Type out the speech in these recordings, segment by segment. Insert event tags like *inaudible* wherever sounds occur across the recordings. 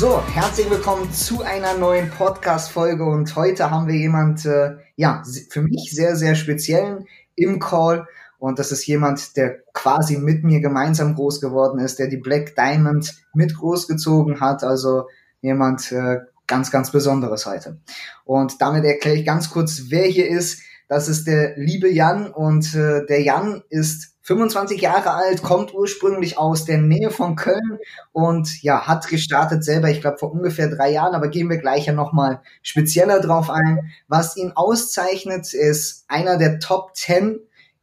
So, herzlich willkommen zu einer neuen Podcast-Folge und heute haben wir jemand, äh, ja, für mich sehr, sehr speziellen im Call und das ist jemand, der quasi mit mir gemeinsam groß geworden ist, der die Black Diamond mit großgezogen hat, also jemand äh, ganz, ganz Besonderes heute. Und damit erkläre ich ganz kurz, wer hier ist. Das ist der liebe Jan und äh, der Jan ist 25 Jahre alt, kommt ursprünglich aus der Nähe von Köln und ja, hat gestartet selber, ich glaube vor ungefähr drei Jahren, aber gehen wir gleich ja nochmal spezieller drauf ein. Was ihn auszeichnet, ist einer der Top 10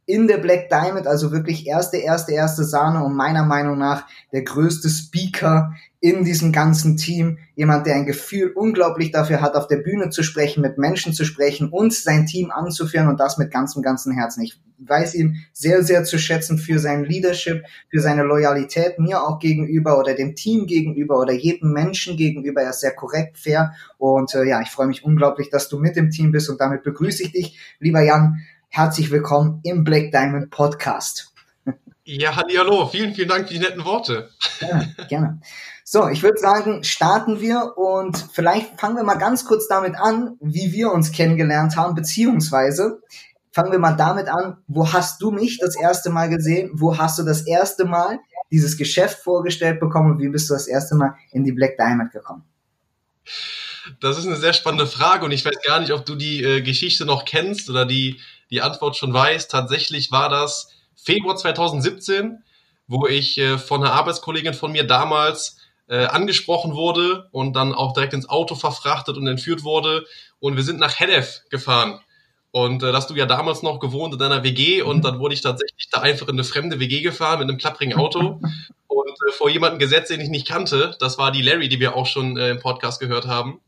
in der Black Diamond, also wirklich erste, erste, erste Sahne und meiner Meinung nach der größte Speaker in diesem ganzen Team. Jemand, der ein Gefühl unglaublich dafür hat, auf der Bühne zu sprechen, mit Menschen zu sprechen und sein Team anzuführen und das mit ganzem, ganzem Herzen. Ich weiß ihn sehr, sehr zu schätzen für sein Leadership, für seine Loyalität mir auch gegenüber oder dem Team gegenüber oder jedem Menschen gegenüber. Er ist sehr korrekt, fair und äh, ja, ich freue mich unglaublich, dass du mit dem Team bist und damit begrüße ich dich, lieber Jan herzlich willkommen im Black Diamond Podcast. Ja, hallo, vielen, vielen Dank für die netten Worte. Gerne, gerne. So, ich würde sagen, starten wir und vielleicht fangen wir mal ganz kurz damit an, wie wir uns kennengelernt haben, beziehungsweise fangen wir mal damit an, wo hast du mich das erste Mal gesehen? Wo hast du das erste Mal dieses Geschäft vorgestellt bekommen und wie bist du das erste Mal in die Black Diamond gekommen? Das ist eine sehr spannende Frage und ich weiß gar nicht, ob du die äh, Geschichte noch kennst oder die die Antwort schon weiß. Tatsächlich war das Februar 2017, wo ich äh, von einer Arbeitskollegin von mir damals äh, angesprochen wurde und dann auch direkt ins Auto verfrachtet und entführt wurde. Und wir sind nach Hedef gefahren. Und äh, hast du ja damals noch gewohnt in deiner WG und dann wurde ich tatsächlich da einfach in eine fremde WG gefahren mit einem klapprigen Auto *laughs* und äh, vor jemanden gesetzt, den ich nicht kannte. Das war die Larry, die wir auch schon äh, im Podcast gehört haben.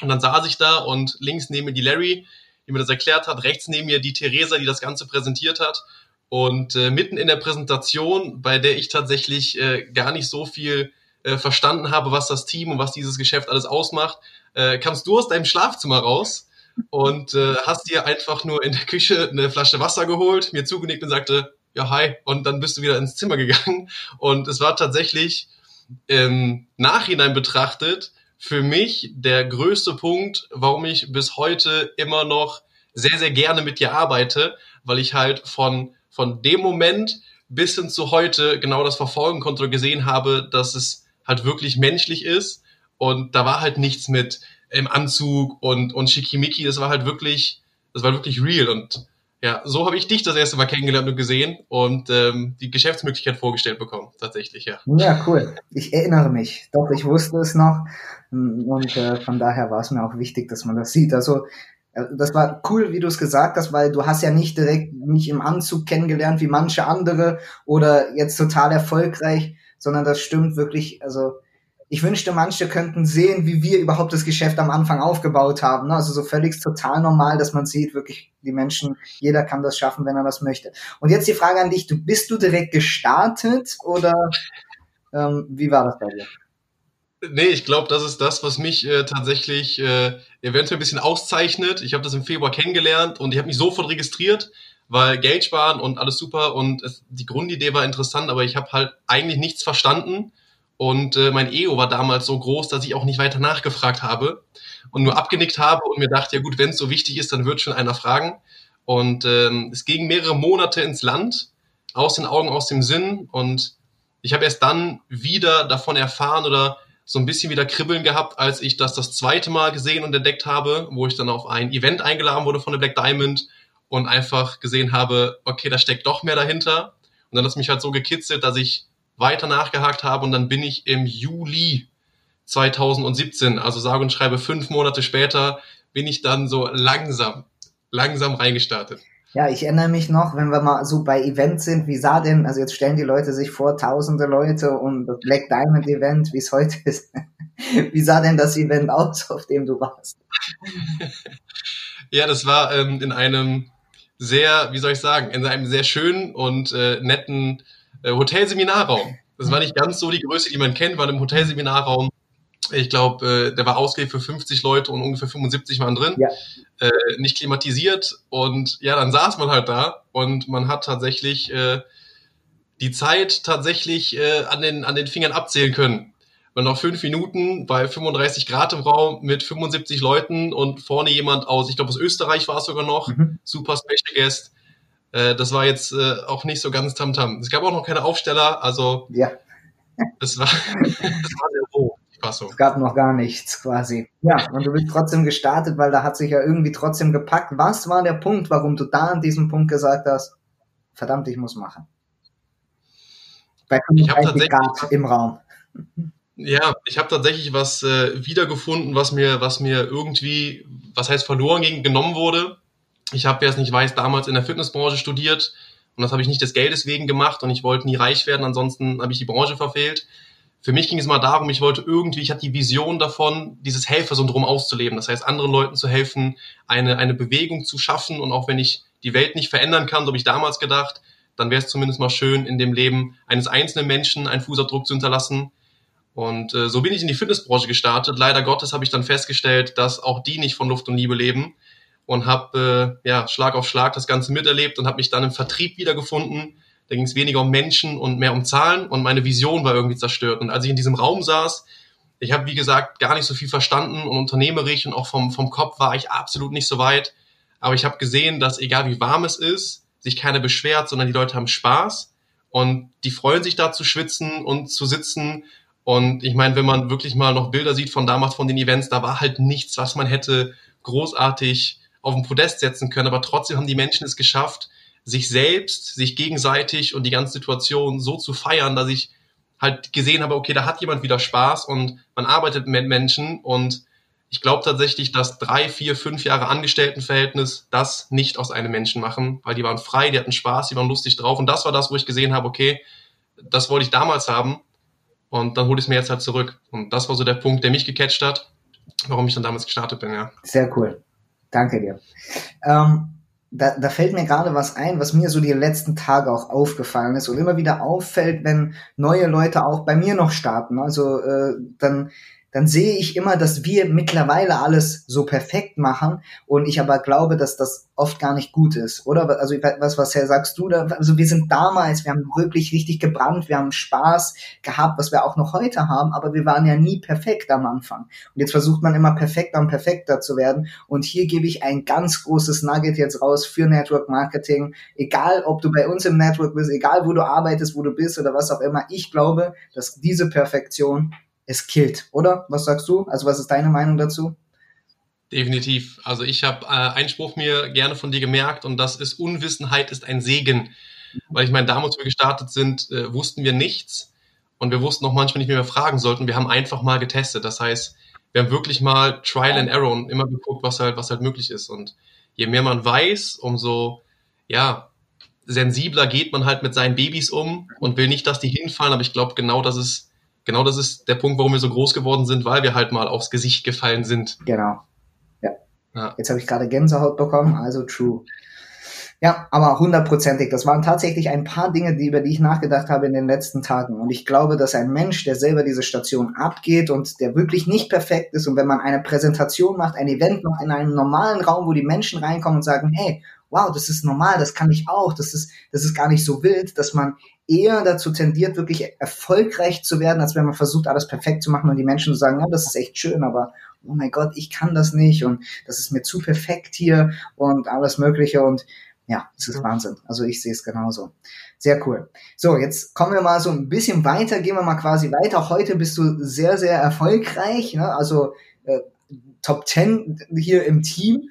Und dann saß ich da und links neben mir die Larry, die mir das erklärt hat. Rechts neben mir die Theresa, die das Ganze präsentiert hat. Und äh, mitten in der Präsentation, bei der ich tatsächlich äh, gar nicht so viel äh, verstanden habe, was das Team und was dieses Geschäft alles ausmacht, äh, kamst du aus deinem Schlafzimmer raus und äh, hast dir einfach nur in der Küche eine Flasche Wasser geholt, mir zugenickt und sagte, ja, hi, und dann bist du wieder ins Zimmer gegangen. Und es war tatsächlich im Nachhinein betrachtet für mich der größte Punkt, warum ich bis heute immer noch sehr, sehr gerne mit dir arbeite, weil ich halt von, von dem Moment bis hin zu heute genau das verfolgen konnte und gesehen habe, dass es halt wirklich menschlich ist. Und da war halt nichts mit im Anzug und, und Schickimicki. Das war halt wirklich, das war wirklich real. Und ja, so habe ich dich das erste Mal kennengelernt und gesehen und ähm, die Geschäftsmöglichkeit vorgestellt bekommen, tatsächlich, ja. Ja, cool. Ich erinnere mich. Doch, ich wusste es noch. Und äh, von daher war es mir auch wichtig, dass man das sieht. Also äh, das war cool, wie du es gesagt hast, weil du hast ja nicht direkt mich im Anzug kennengelernt wie manche andere oder jetzt total erfolgreich, sondern das stimmt wirklich, also ich wünschte, manche könnten sehen, wie wir überhaupt das Geschäft am Anfang aufgebaut haben. Ne? Also so völlig total normal, dass man sieht, wirklich die Menschen, jeder kann das schaffen, wenn er das möchte. Und jetzt die Frage an dich, du bist du direkt gestartet oder ähm, wie war das bei dir? Nee, ich glaube, das ist das, was mich äh, tatsächlich äh, eventuell ein bisschen auszeichnet. Ich habe das im Februar kennengelernt und ich habe mich sofort registriert, weil Geld sparen und alles super und es, die Grundidee war interessant, aber ich habe halt eigentlich nichts verstanden und äh, mein Ego war damals so groß, dass ich auch nicht weiter nachgefragt habe und nur abgenickt habe und mir dachte, ja gut, wenn es so wichtig ist, dann wird schon einer fragen. Und ähm, es ging mehrere Monate ins Land, aus den Augen, aus dem Sinn. Und ich habe erst dann wieder davon erfahren oder so ein bisschen wieder Kribbeln gehabt, als ich das das zweite Mal gesehen und entdeckt habe, wo ich dann auf ein Event eingeladen wurde von der Black Diamond und einfach gesehen habe, okay, da steckt doch mehr dahinter. Und dann hat es mich halt so gekitzelt, dass ich weiter nachgehakt habe und dann bin ich im Juli 2017, also sage und schreibe fünf Monate später, bin ich dann so langsam, langsam reingestartet. Ja, ich erinnere mich noch, wenn wir mal so bei Events sind, wie sah denn, also jetzt stellen die Leute sich vor, tausende Leute und das Black Diamond Event, wie es heute ist. *laughs* Wie sah denn das Event aus, auf dem du warst? *laughs* ja, das war ähm, in einem sehr, wie soll ich sagen, in einem sehr schönen und äh, netten äh, Hotelseminarraum. Das war nicht ganz so die Größe, die man kennt, war im Hotelseminarraum. Ich glaube, äh, der war ausgelegt für 50 Leute und ungefähr 75 waren drin. Ja. Äh, nicht klimatisiert. Und ja, dann saß man halt da und man hat tatsächlich äh, die Zeit tatsächlich äh, an, den, an den Fingern abzählen können. Und noch fünf Minuten bei 35 Grad im Raum mit 75 Leuten und vorne jemand aus, ich glaube aus Österreich war es sogar noch, mhm. super Special Guest. Äh, das war jetzt äh, auch nicht so ganz tamtam. -tam. Es gab auch noch keine Aufsteller, also ja. *laughs* es war, es war sehr roh. Es gab noch gar nichts quasi. Ja, und du bist trotzdem gestartet, weil da hat sich ja irgendwie trotzdem gepackt. Was war der Punkt, warum du da an diesem Punkt gesagt hast, verdammt, ich muss machen? Bei 35 Grad im Raum. Ja, ich habe tatsächlich was äh, wiedergefunden, was mir, was mir irgendwie, was heißt verloren ging, genommen wurde. Ich habe, wer es nicht weiß, damals in der Fitnessbranche studiert und das habe ich nicht des Geldes wegen gemacht und ich wollte nie reich werden, ansonsten habe ich die Branche verfehlt. Für mich ging es mal darum, ich wollte irgendwie, ich hatte die Vision davon, dieses Helfersyndrom auszuleben. Das heißt, anderen Leuten zu helfen, eine, eine Bewegung zu schaffen und auch wenn ich die Welt nicht verändern kann, so habe ich damals gedacht, dann wäre es zumindest mal schön, in dem Leben eines einzelnen Menschen einen Fußabdruck zu hinterlassen, und äh, so bin ich in die Fitnessbranche gestartet. Leider Gottes habe ich dann festgestellt, dass auch die nicht von Luft und Liebe leben und habe äh, ja Schlag auf Schlag das Ganze miterlebt und habe mich dann im Vertrieb wiedergefunden. Da ging es weniger um Menschen und mehr um Zahlen und meine Vision war irgendwie zerstört. Und als ich in diesem Raum saß, ich habe wie gesagt gar nicht so viel verstanden und unternehmerisch und auch vom vom Kopf war ich absolut nicht so weit. Aber ich habe gesehen, dass egal wie warm es ist, sich keiner beschwert, sondern die Leute haben Spaß und die freuen sich da zu schwitzen und zu sitzen und ich meine, wenn man wirklich mal noch Bilder sieht von damals von den Events, da war halt nichts, was man hätte großartig auf den Podest setzen können. Aber trotzdem haben die Menschen es geschafft, sich selbst, sich gegenseitig und die ganze Situation so zu feiern, dass ich halt gesehen habe, okay, da hat jemand wieder Spaß und man arbeitet mit Menschen und ich glaube tatsächlich, dass drei, vier, fünf Jahre Angestelltenverhältnis das nicht aus einem Menschen machen, weil die waren frei, die hatten Spaß, die waren lustig drauf und das war das, wo ich gesehen habe, okay, das wollte ich damals haben und dann hole ich es mir jetzt halt zurück. Und das war so der Punkt, der mich gecatcht hat, warum ich dann damals gestartet bin, ja. Sehr cool. Danke dir. Ähm, da, da fällt mir gerade was ein, was mir so die letzten Tage auch aufgefallen ist und immer wieder auffällt, wenn neue Leute auch bei mir noch starten. Also äh, dann dann sehe ich immer, dass wir mittlerweile alles so perfekt machen und ich aber glaube, dass das oft gar nicht gut ist, oder? Also was, was sagst du da? Also wir sind damals, wir haben wirklich richtig gebrannt, wir haben Spaß gehabt, was wir auch noch heute haben, aber wir waren ja nie perfekt am Anfang. Und jetzt versucht man immer perfekter und perfekter zu werden und hier gebe ich ein ganz großes Nugget jetzt raus für Network Marketing, egal ob du bei uns im Network bist, egal wo du arbeitest, wo du bist oder was auch immer. Ich glaube, dass diese Perfektion es killt, oder? Was sagst du? Also was ist deine Meinung dazu? Definitiv. Also ich habe äh, einen Spruch mir gerne von dir gemerkt und das ist Unwissenheit ist ein Segen. Weil ich meine, damals, als wir gestartet sind, äh, wussten wir nichts und wir wussten auch manchmal nicht, wie wir fragen sollten. Wir haben einfach mal getestet. Das heißt, wir haben wirklich mal Trial and Error und immer geguckt, was halt, was halt möglich ist. Und je mehr man weiß, umso ja sensibler geht man halt mit seinen Babys um und will nicht, dass die hinfallen. Aber ich glaube, genau das ist genau das ist der Punkt, warum wir so groß geworden sind, weil wir halt mal aufs Gesicht gefallen sind. Genau. Ja. ja. Jetzt habe ich gerade Gänsehaut bekommen, also true. Ja, aber hundertprozentig. Das waren tatsächlich ein paar Dinge, die, über die ich nachgedacht habe in den letzten Tagen. Und ich glaube, dass ein Mensch, der selber diese Station abgeht und der wirklich nicht perfekt ist und wenn man eine Präsentation macht, ein Event macht in einem normalen Raum, wo die Menschen reinkommen und sagen, hey, wow, das ist normal, das kann ich auch, das ist, das ist gar nicht so wild, dass man eher dazu tendiert, wirklich erfolgreich zu werden, als wenn man versucht, alles perfekt zu machen und die Menschen zu sagen, ja, das ist echt schön, aber oh mein Gott, ich kann das nicht und das ist mir zu perfekt hier und alles Mögliche und ja, das ist Wahnsinn. Also ich sehe es genauso. Sehr cool. So, jetzt kommen wir mal so ein bisschen weiter, gehen wir mal quasi weiter. Heute bist du sehr, sehr erfolgreich, ne? also äh, Top 10 hier im Team,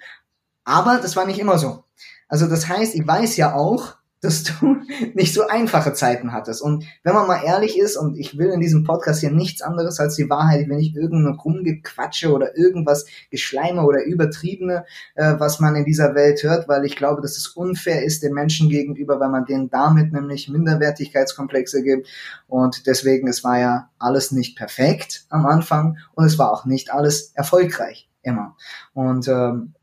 aber das war nicht immer so. Also das heißt, ich weiß ja auch, dass du *laughs* nicht so einfache Zeiten hattest. Und wenn man mal ehrlich ist, und ich will in diesem Podcast hier nichts anderes als die Wahrheit, wenn ich irgendeine Rumgequatsche oder irgendwas Geschleime oder Übertriebene, äh, was man in dieser Welt hört, weil ich glaube, dass es unfair ist den Menschen gegenüber, weil man denen damit nämlich Minderwertigkeitskomplexe gibt. Und deswegen, es war ja alles nicht perfekt am Anfang und es war auch nicht alles erfolgreich immer. Und ähm,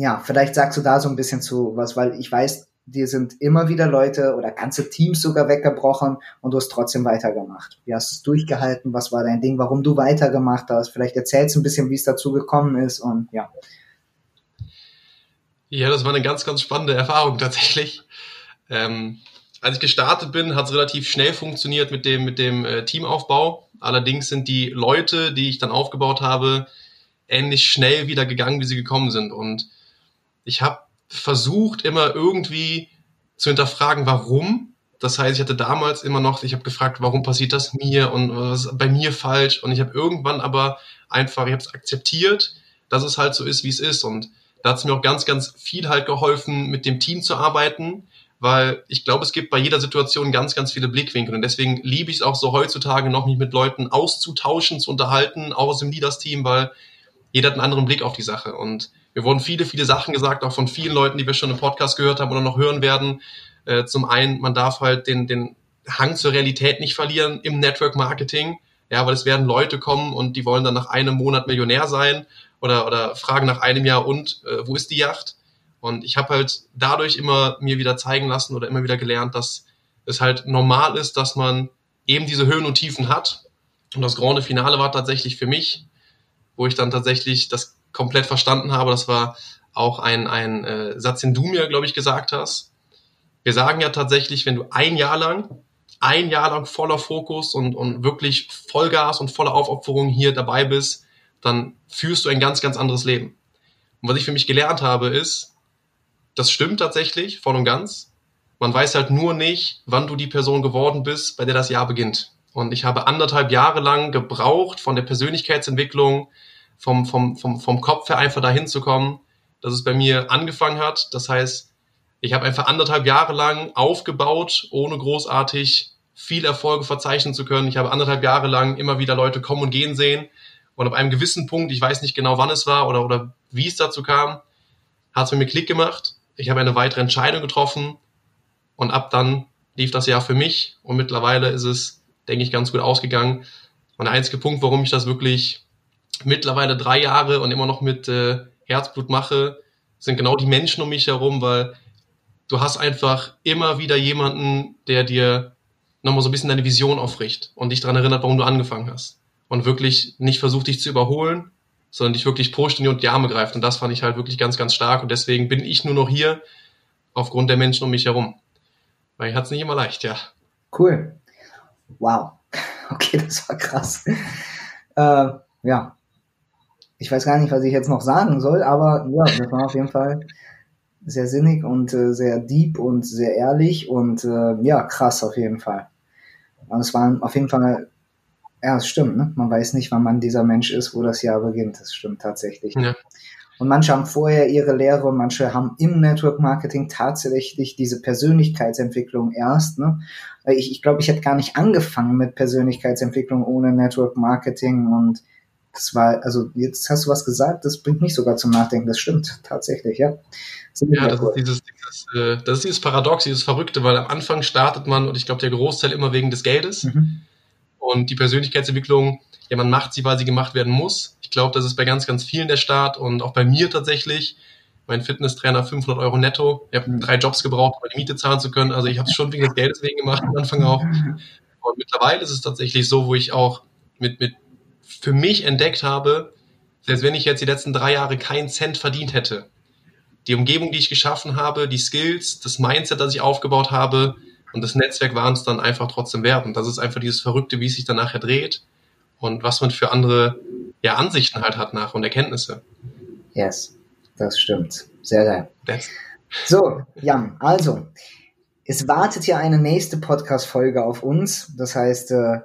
ja, vielleicht sagst du da so ein bisschen zu was, weil ich weiß, dir sind immer wieder Leute oder ganze Teams sogar weggebrochen und du hast trotzdem weitergemacht. Wie hast du es durchgehalten? Was war dein Ding? Warum du weitergemacht hast? Vielleicht erzählst du ein bisschen, wie es dazu gekommen ist und ja. Ja, das war eine ganz, ganz spannende Erfahrung tatsächlich. Ähm, als ich gestartet bin, hat es relativ schnell funktioniert mit dem, mit dem äh, Teamaufbau. Allerdings sind die Leute, die ich dann aufgebaut habe, ähnlich schnell wieder gegangen, wie sie gekommen sind. Und ich habe versucht, immer irgendwie zu hinterfragen, warum. Das heißt, ich hatte damals immer noch, ich habe gefragt, warum passiert das mir und was ist bei mir falsch. Und ich habe irgendwann aber einfach, ich habe es akzeptiert, dass es halt so ist, wie es ist. Und da hat es mir auch ganz, ganz viel halt geholfen, mit dem Team zu arbeiten, weil ich glaube, es gibt bei jeder Situation ganz, ganz viele Blickwinkel. Und deswegen liebe ich es auch so heutzutage noch, mich mit Leuten auszutauschen, zu unterhalten, auch aus dem Leaders-Team, weil jeder hat einen anderen Blick auf die Sache. Und mir wurden viele, viele Sachen gesagt, auch von vielen Leuten, die wir schon im Podcast gehört haben oder noch hören werden. Äh, zum einen, man darf halt den, den Hang zur Realität nicht verlieren im Network Marketing. Ja, weil es werden Leute kommen und die wollen dann nach einem Monat Millionär sein oder, oder fragen nach einem Jahr und äh, wo ist die Yacht? Und ich habe halt dadurch immer mir wieder zeigen lassen oder immer wieder gelernt, dass es halt normal ist, dass man eben diese Höhen und Tiefen hat. Und das Grande Finale war tatsächlich für mich, wo ich dann tatsächlich das komplett verstanden habe. Das war auch ein, ein äh, Satz, den du mir, glaube ich, gesagt hast. Wir sagen ja tatsächlich, wenn du ein Jahr lang, ein Jahr lang voller Fokus und, und wirklich Vollgas und voller Aufopferung hier dabei bist, dann führst du ein ganz, ganz anderes Leben. Und was ich für mich gelernt habe, ist, das stimmt tatsächlich, voll und ganz. Man weiß halt nur nicht, wann du die Person geworden bist, bei der das Jahr beginnt. Und ich habe anderthalb Jahre lang gebraucht von der Persönlichkeitsentwicklung, vom, vom, vom, vom Kopf her einfach dahin zu kommen, dass es bei mir angefangen hat. Das heißt, ich habe einfach anderthalb Jahre lang aufgebaut, ohne großartig viel Erfolge verzeichnen zu können. Ich habe anderthalb Jahre lang immer wieder Leute kommen und gehen sehen. Und ab einem gewissen Punkt, ich weiß nicht genau, wann es war oder, oder wie es dazu kam, hat es mir Klick gemacht. Ich habe eine weitere Entscheidung getroffen und ab dann lief das Jahr für mich und mittlerweile ist es, denke ich, ganz gut ausgegangen. Und der einzige Punkt, warum ich das wirklich mittlerweile drei Jahre und immer noch mit äh, Herzblut mache, sind genau die Menschen um mich herum, weil du hast einfach immer wieder jemanden, der dir nochmal so ein bisschen deine Vision aufricht und dich daran erinnert, warum du angefangen hast. Und wirklich nicht versucht, dich zu überholen, sondern dich wirklich pusht und die Arme greift. Und das fand ich halt wirklich ganz, ganz stark. Und deswegen bin ich nur noch hier aufgrund der Menschen um mich herum. Weil ich hatte es nicht immer leicht, ja. Cool. Wow. *laughs* Okay, das war krass. Äh, ja, ich weiß gar nicht, was ich jetzt noch sagen soll, aber ja, das war auf jeden Fall sehr sinnig und äh, sehr deep und sehr ehrlich und äh, ja, krass auf jeden Fall. Und es war auf jeden Fall, ja, es stimmt, ne? Man weiß nicht, wann man dieser Mensch ist, wo das Jahr beginnt. Das stimmt tatsächlich. Ja. Und manche haben vorher ihre Lehre und manche haben im Network Marketing tatsächlich diese Persönlichkeitsentwicklung erst. Ne? Ich, ich glaube, ich hätte gar nicht angefangen mit Persönlichkeitsentwicklung ohne Network Marketing und das war, also jetzt hast du was gesagt, das bringt mich sogar zum Nachdenken. Das stimmt tatsächlich, ja. Ja, das ist, dieses, dieses, äh, das ist dieses Paradox, dieses Verrückte, weil am Anfang startet man, und ich glaube, der Großteil immer wegen des Geldes. Mhm. Und die Persönlichkeitsentwicklung, ja, man macht sie, weil sie gemacht werden muss. Ich glaube, das ist bei ganz, ganz vielen der Start und auch bei mir tatsächlich. Mein Fitnesstrainer 500 Euro netto. Ich habe mhm. drei Jobs gebraucht, um die Miete zahlen zu können. Also ich habe es schon wegen des Geldes wegen gemacht am Anfang auch. *laughs* Und mittlerweile ist es tatsächlich so, wo ich auch mit, mit für mich entdeckt habe, selbst wenn ich jetzt die letzten drei Jahre keinen Cent verdient hätte, die Umgebung, die ich geschaffen habe, die Skills, das Mindset, das ich aufgebaut habe und das Netzwerk waren es dann einfach trotzdem wert. Und das ist einfach dieses Verrückte, wie es sich dann nachher dreht und was man für andere ja, Ansichten halt hat nach und Erkenntnisse. Yes, das stimmt. Sehr geil. That's so, Jan, also, es wartet ja eine nächste Podcast-Folge auf uns. Das heißt, äh,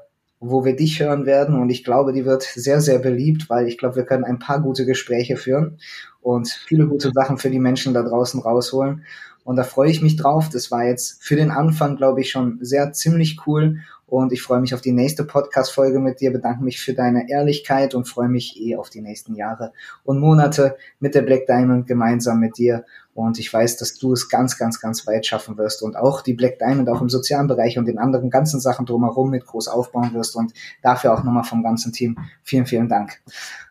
wo wir dich hören werden. Und ich glaube, die wird sehr, sehr beliebt, weil ich glaube, wir können ein paar gute Gespräche führen und viele gute Sachen für die Menschen da draußen rausholen. und da freue ich mich drauf. Das war jetzt für den Anfang, glaube ich, schon sehr ziemlich cool und ich freue mich auf die nächste Podcast-Folge mit dir, bedanke mich für deine Ehrlichkeit und freue mich eh auf die nächsten Jahre und Monate mit der Black Diamond gemeinsam mit dir. Und ich weiß, dass du es ganz, ganz, ganz weit schaffen wirst und auch die Black Diamond auch im sozialen Bereich und den anderen ganzen Sachen drumherum mit groß aufbauen wirst. Und dafür auch nochmal vom ganzen Team vielen, vielen Dank.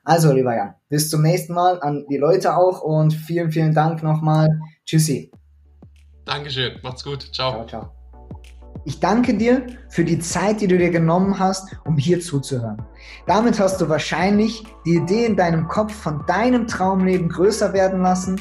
Also, lieber Jan, bis zum nächsten Mal an die Leute auch und vielen, vielen Dank nochmal. Tschüssi. Dankeschön. Macht's gut. Ciao. Ciao, ciao. Ich danke dir für die Zeit, die du dir genommen hast, um hier zuzuhören. Damit hast du wahrscheinlich die Idee in deinem Kopf von deinem Traumleben größer werden lassen.